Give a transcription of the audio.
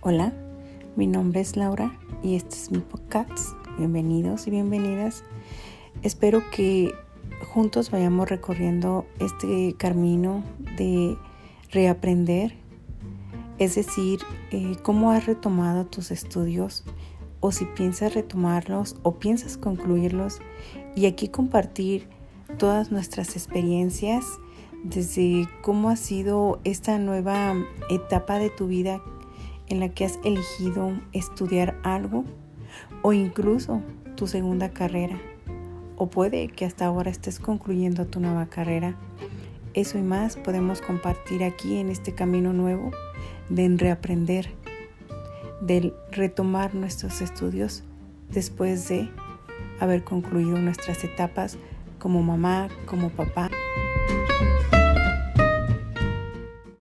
Hola, mi nombre es Laura y este es mi podcast. Bienvenidos y bienvenidas. Espero que juntos vayamos recorriendo este camino de reaprender, es decir, eh, cómo has retomado tus estudios o si piensas retomarlos o piensas concluirlos y aquí compartir todas nuestras experiencias desde cómo ha sido esta nueva etapa de tu vida en la que has elegido estudiar algo o incluso tu segunda carrera. O puede que hasta ahora estés concluyendo tu nueva carrera. Eso y más podemos compartir aquí en este camino nuevo de reaprender, de retomar nuestros estudios después de haber concluido nuestras etapas como mamá, como papá.